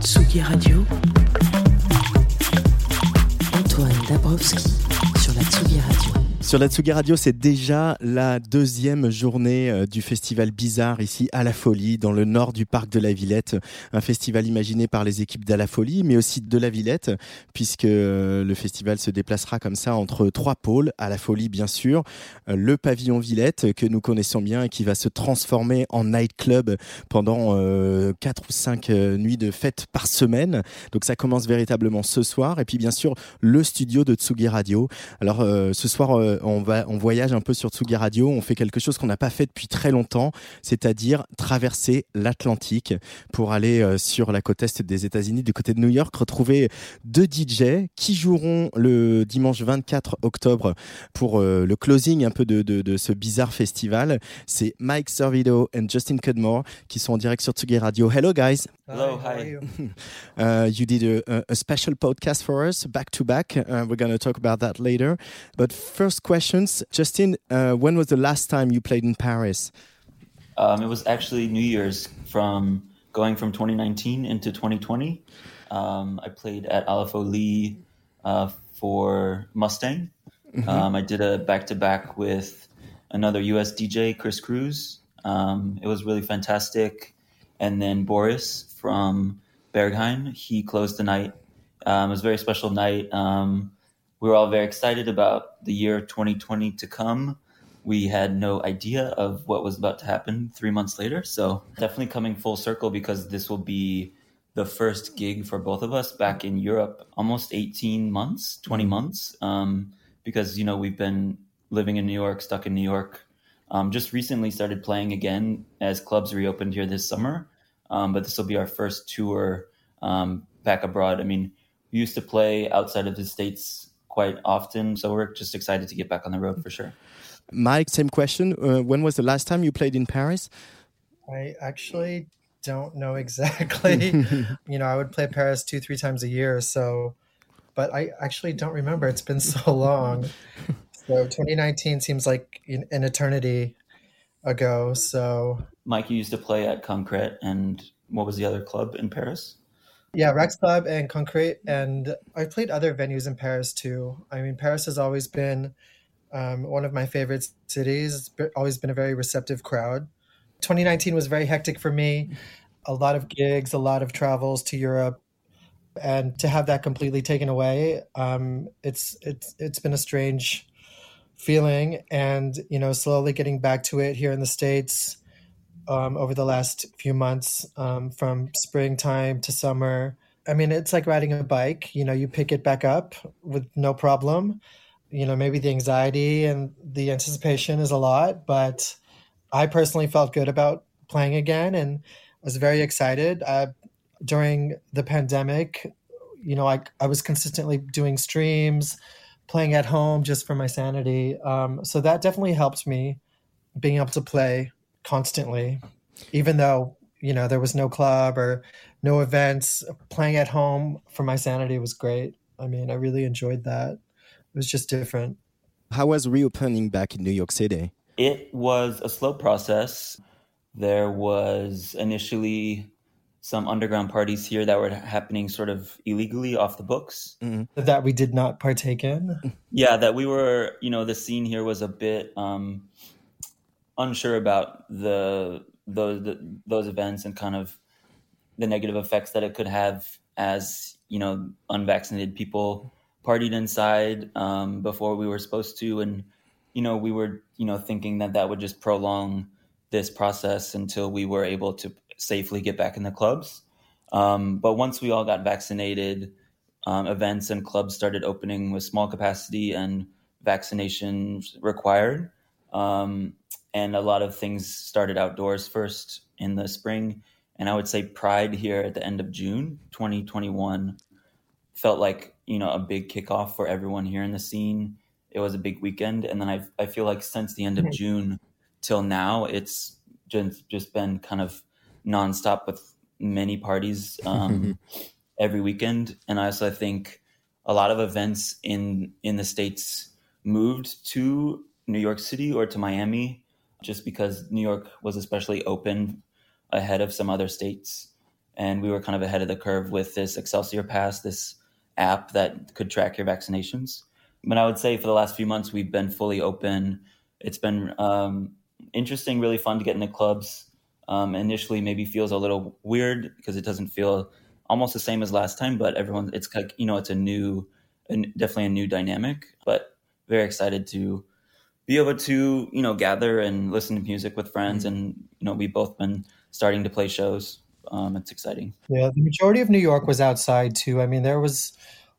Tsugi Radio. Antoine Dabrowski sur la Tsugi Radio. Sur la Tsugi Radio, c'est déjà la deuxième journée euh, du festival Bizarre ici à La Folie, dans le nord du parc de la Villette. Un festival imaginé par les équipes d'À la Folie, mais aussi de la Villette, puisque euh, le festival se déplacera comme ça entre trois pôles. À la Folie, bien sûr, euh, le pavillon Villette, que nous connaissons bien et qui va se transformer en nightclub pendant euh, quatre ou cinq nuits de fête par semaine. Donc ça commence véritablement ce soir. Et puis bien sûr, le studio de Tsugi Radio. Alors ce soir, on, va, on voyage un peu sur Tsugi Radio. On fait quelque chose qu'on n'a pas fait depuis très longtemps, c'est-à-dire traverser l'Atlantique pour aller euh, sur la côte est des États-Unis, du côté de New York, retrouver deux DJ qui joueront le dimanche 24 octobre pour euh, le closing un peu de, de, ce bizarre festival. C'est Mike Servido et Justin Cudmore qui sont en direct sur Tsugi Radio. Hello guys. Hello, hi. Uh, you did a, a special podcast for us back to back. Uh, we're going to talk about that later. But first questions, Justin, uh, when was the last time you played in Paris? Um, it was actually New Year's from going from 2019 into 2020. Um, I played at À la Folie uh, for Mustang. Um, I did a back to back with another US DJ, Chris Cruz. Um, it was really fantastic. And then Boris from Berghain. he closed the night. Um, it was a very special night. Um, we were all very excited about the year 2020 to come. We had no idea of what was about to happen three months later. So definitely coming full circle because this will be the first gig for both of us back in Europe, almost 18 months, 20 months. Um, because, you know, we've been living in New York, stuck in New York. Um, just recently started playing again as clubs reopened here this summer. Um, but this will be our first tour um, back abroad. I mean, we used to play outside of the States quite often. So we're just excited to get back on the road for sure. Mike, same question. Uh, when was the last time you played in Paris? I actually don't know exactly. you know, I would play Paris two, three times a year. So, but I actually don't remember. It's been so long. so 2019 seems like an an eternity ago. So Mike, you used to play at Concrete, and what was the other club in Paris? yeah, Rex Club and Concrete, and I played other venues in Paris too. I mean, Paris has always been um, one of my favorite cities. It's always been a very receptive crowd. 2019 was very hectic for me. A lot of gigs, a lot of travels to Europe, and to have that completely taken away, um, it's it's it's been a strange feeling. And you know, slowly getting back to it here in the states um, over the last few months, um, from springtime to summer. I mean, it's like riding a bike. You know, you pick it back up with no problem. You know, maybe the anxiety and the anticipation is a lot, but I personally felt good about playing again and was very excited. Uh, during the pandemic, you know, I, I was consistently doing streams, playing at home just for my sanity. Um, so that definitely helped me being able to play constantly, even though, you know, there was no club or no events. Playing at home for my sanity was great. I mean, I really enjoyed that. It was just different. How was reopening back in New York City? It was a slow process. There was initially some underground parties here that were happening sort of illegally off the books. That we did not partake in. Yeah, that we were, you know, the scene here was a bit um, unsure about the those the, those events and kind of the negative effects that it could have as you know unvaccinated people partied inside um, before we were supposed to, and you know we were you know thinking that that would just prolong this process until we were able to safely get back in the clubs. Um, but once we all got vaccinated, um, events and clubs started opening with small capacity and vaccination required. Um, and a lot of things started outdoors first in the spring. And I would say Pride here at the end of June 2021 felt like, you know, a big kickoff for everyone here in the scene. It was a big weekend. And then I, I feel like since the end of June till now, it's just, just been kind of nonstop with many parties um, every weekend. And I also think a lot of events in, in the States moved to New York City or to Miami just because New York was especially open ahead of some other states. And we were kind of ahead of the curve with this Excelsior Pass, this app that could track your vaccinations. But I would say for the last few months, we've been fully open. It's been um, interesting, really fun to get into clubs. Um, initially, maybe feels a little weird because it doesn't feel almost the same as last time, but everyone, it's like, you know, it's a new, definitely a new dynamic, but very excited to be able to you know gather and listen to music with friends mm-hmm. and you know we've both been starting to play shows um, it's exciting. Yeah the majority of new york was outside too. I mean there was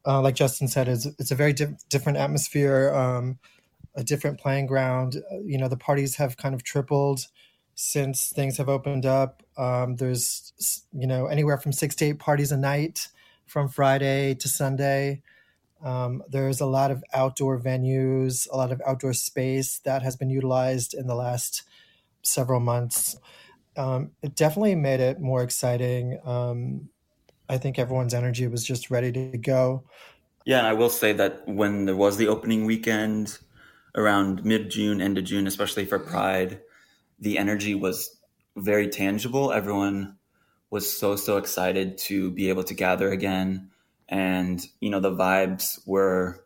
uh, like justin said it's, it's a very di- different atmosphere um, a different playing ground. Uh, you know the parties have kind of tripled since things have opened up. Um, there's you know anywhere from six to eight parties a night from friday to sunday um, there's a lot of outdoor venues, a lot of outdoor space that has been utilized in the last several months. Um, it definitely made it more exciting. Um, I think everyone's energy was just ready to go. Yeah, and I will say that when there was the opening weekend around mid June, end of June, especially for Pride, the energy was very tangible. Everyone was so, so excited to be able to gather again and you know the vibes were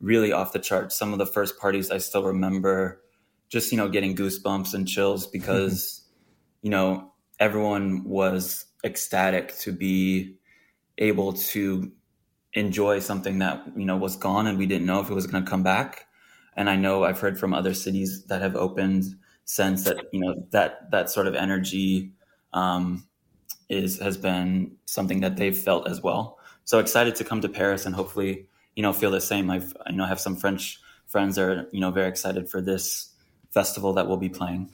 really off the charts. Some of the first parties I still remember just you know getting goosebumps and chills because you know everyone was ecstatic to be able to enjoy something that you know was gone and we didn't know if it was going to come back and i know i've heard from other cities that have opened since that you know that that sort of energy um, is has been something that they've felt as well so excited to come to Paris and hopefully, you know, feel the same. I've, I know have some French friends that are, you know, very excited for this festival that we'll be playing.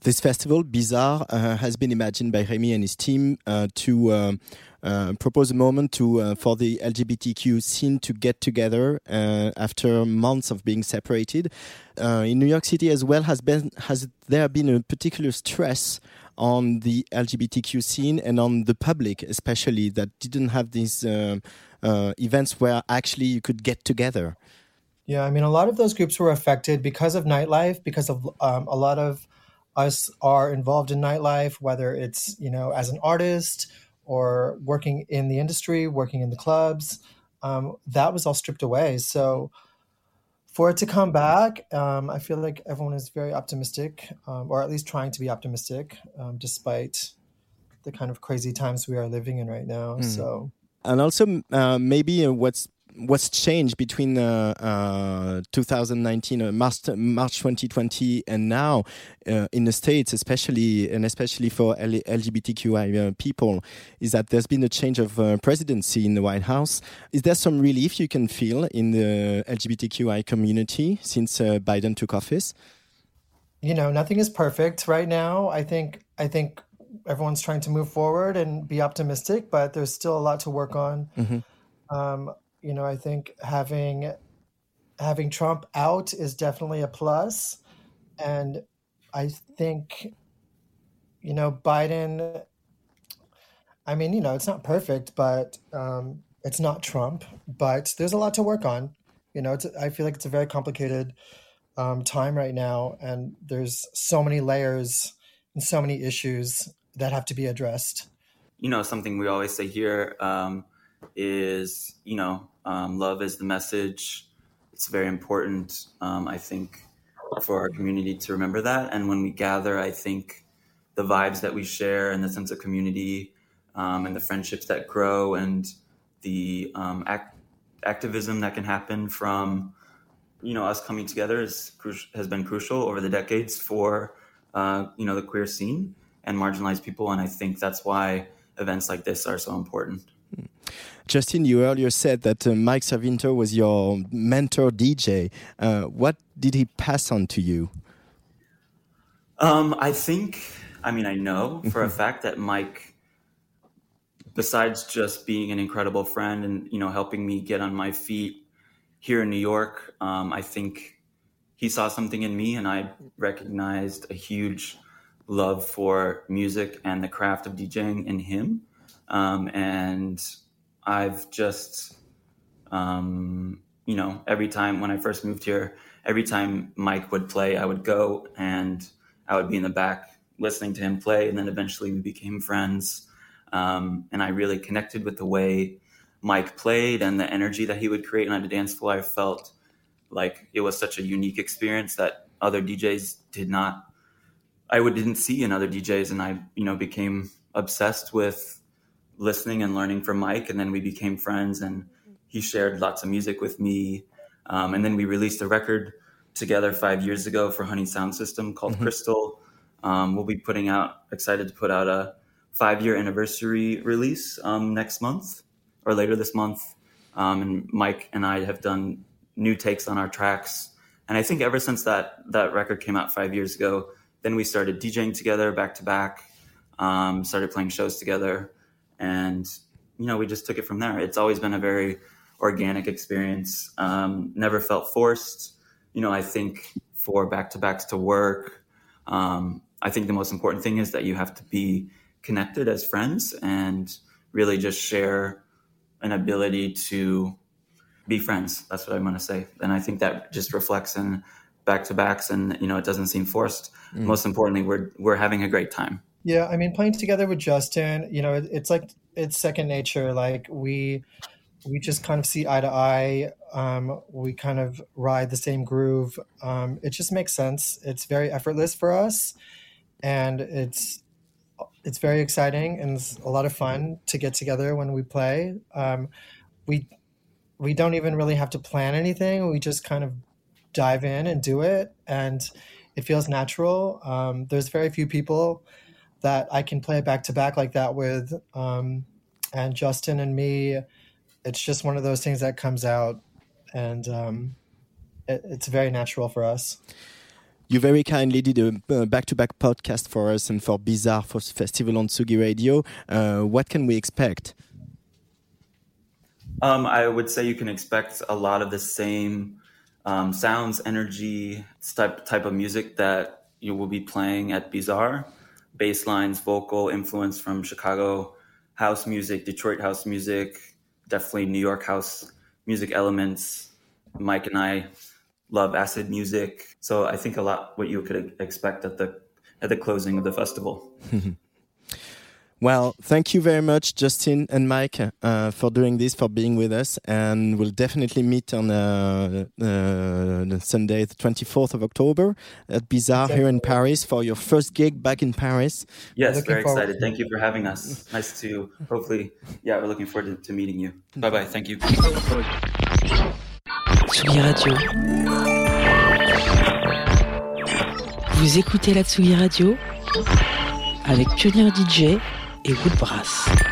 This festival, Bizarre, uh, has been imagined by Remy and his team uh, to uh, uh propose a moment to uh, for the LGBTQ scene to get together uh, after months of being separated. in New York City as well, has been has there been a particular stress on the LGBTQ scene and on the public, especially that didn't have these uh, uh, events where actually you could get together. Yeah, I mean, a lot of those groups were affected because of nightlife, because of um, a lot of us are involved in nightlife, whether it's, you know, as an artist or working in the industry, working in the clubs. Um, that was all stripped away. So, for it to come back, um, I feel like everyone is very optimistic, um, or at least trying to be optimistic, um, despite the kind of crazy times we are living in right now. Mm. So, and also uh, maybe uh, what's what's changed between uh, uh, 2019, uh, March, March 2020, and now uh, in the States, especially and especially for L LGBTQI uh, people, is that there's been a change of uh, presidency in the White House. Is there some relief you can feel in the LGBTQI community since Biden took office? You know, nothing is perfect right now. I think I think everyone's trying to move forward and be optimistic, but there's still a lot to work on. Mm -hmm. Um, you know, I think having having Trump out is definitely a plus, and I think you know Biden. I mean, you know, it's not perfect, but um, it's not Trump. But there's a lot to work on. You know, I feel like it's a very complicated um, time right now, and there's so many layers and so many issues that have to be addressed. You know, something we always say here um, is, you know, um, love is the message. It's very important, um, I think, for our community to remember that. And when we gather, I think the vibes that we share and the sense of community um, and the friendships that grow and the um, act- activism that can happen from you know us coming together is has been crucial over the decades for uh, you know the queer scene and marginalized people and i think that's why events like this are so important Justin, you earlier said that uh, Mike Servito was your mentor DJ. Uh, what did he pass on to you? Um, I think, I mean, I know for a fact that Mike, besides just being an incredible friend and you know helping me get on my feet here in New York, um, I think he saw something in me, and I recognized a huge love for music and the craft of DJing in him. Um, and I've just, um, you know, every time when I first moved here, every time Mike would play, I would go and I would be in the back listening to him play. And then eventually we became friends. Um, and I really connected with the way Mike played and the energy that he would create And on the dance floor. I felt like it was such a unique experience that other DJs did not I would didn't see in other DJs, and I you know became obsessed with listening and learning from Mike, and then we became friends, and he shared lots of music with me, um, and then we released a record together five years ago for Honey Sound System called mm-hmm. Crystal. Um, we'll be putting out excited to put out a five year anniversary release um, next month or later this month, um, and Mike and I have done new takes on our tracks, and I think ever since that that record came out five years ago then we started DJing together back to back, um, started playing shows together, and you know we just took it from there. It's always been a very organic experience. Um, never felt forced. You know, I think for back to backs to work, um, I think the most important thing is that you have to be connected as friends and really just share an ability to be friends. That's what I'm going to say. And I think that just reflects in back to backs and, you know, it doesn't seem forced. Mm. Most importantly, we're we're having a great time. Yeah, I mean, playing together with Justin, you know, it, it's like it's second nature. Like we we just kind of see eye to eye. Um, we kind of ride the same groove. Um, it just makes sense. It's very effortless for us, and it's it's very exciting and it's a lot of fun to get together when we play. Um, we we don't even really have to plan anything. We just kind of dive in and do it, and it feels natural. Um, there's very few people that I can play back to back like that with. Um, and Justin and me, it's just one of those things that comes out, and um, it, it's very natural for us. You very kindly did a back-to-back podcast for us and for Bizarre for Festival on Tsugi Radio. Uh, what can we expect? Um, I would say you can expect a lot of the same um, sounds, energy, type type of music that you will be playing at Bizarre. Bass lines, vocal influence from Chicago house music, Detroit house music, definitely New York house music elements. Mike and I love acid music, so I think a lot what you could expect at the at the closing of the festival. Well, thank you very much, Justin and Mike, uh, for doing this, for being with us. And we'll definitely meet on uh, uh, Sunday, the 24th of October at Bizarre here in Paris for your first gig back in Paris. Yes, very excited. Thank you for having us. Nice to hopefully, yeah, we're looking forward to, to meeting you. Bye bye. Thank you. Tsugi Radio. Vous écoutez la Tsugi Radio avec Pioneer DJ et Woodbrass.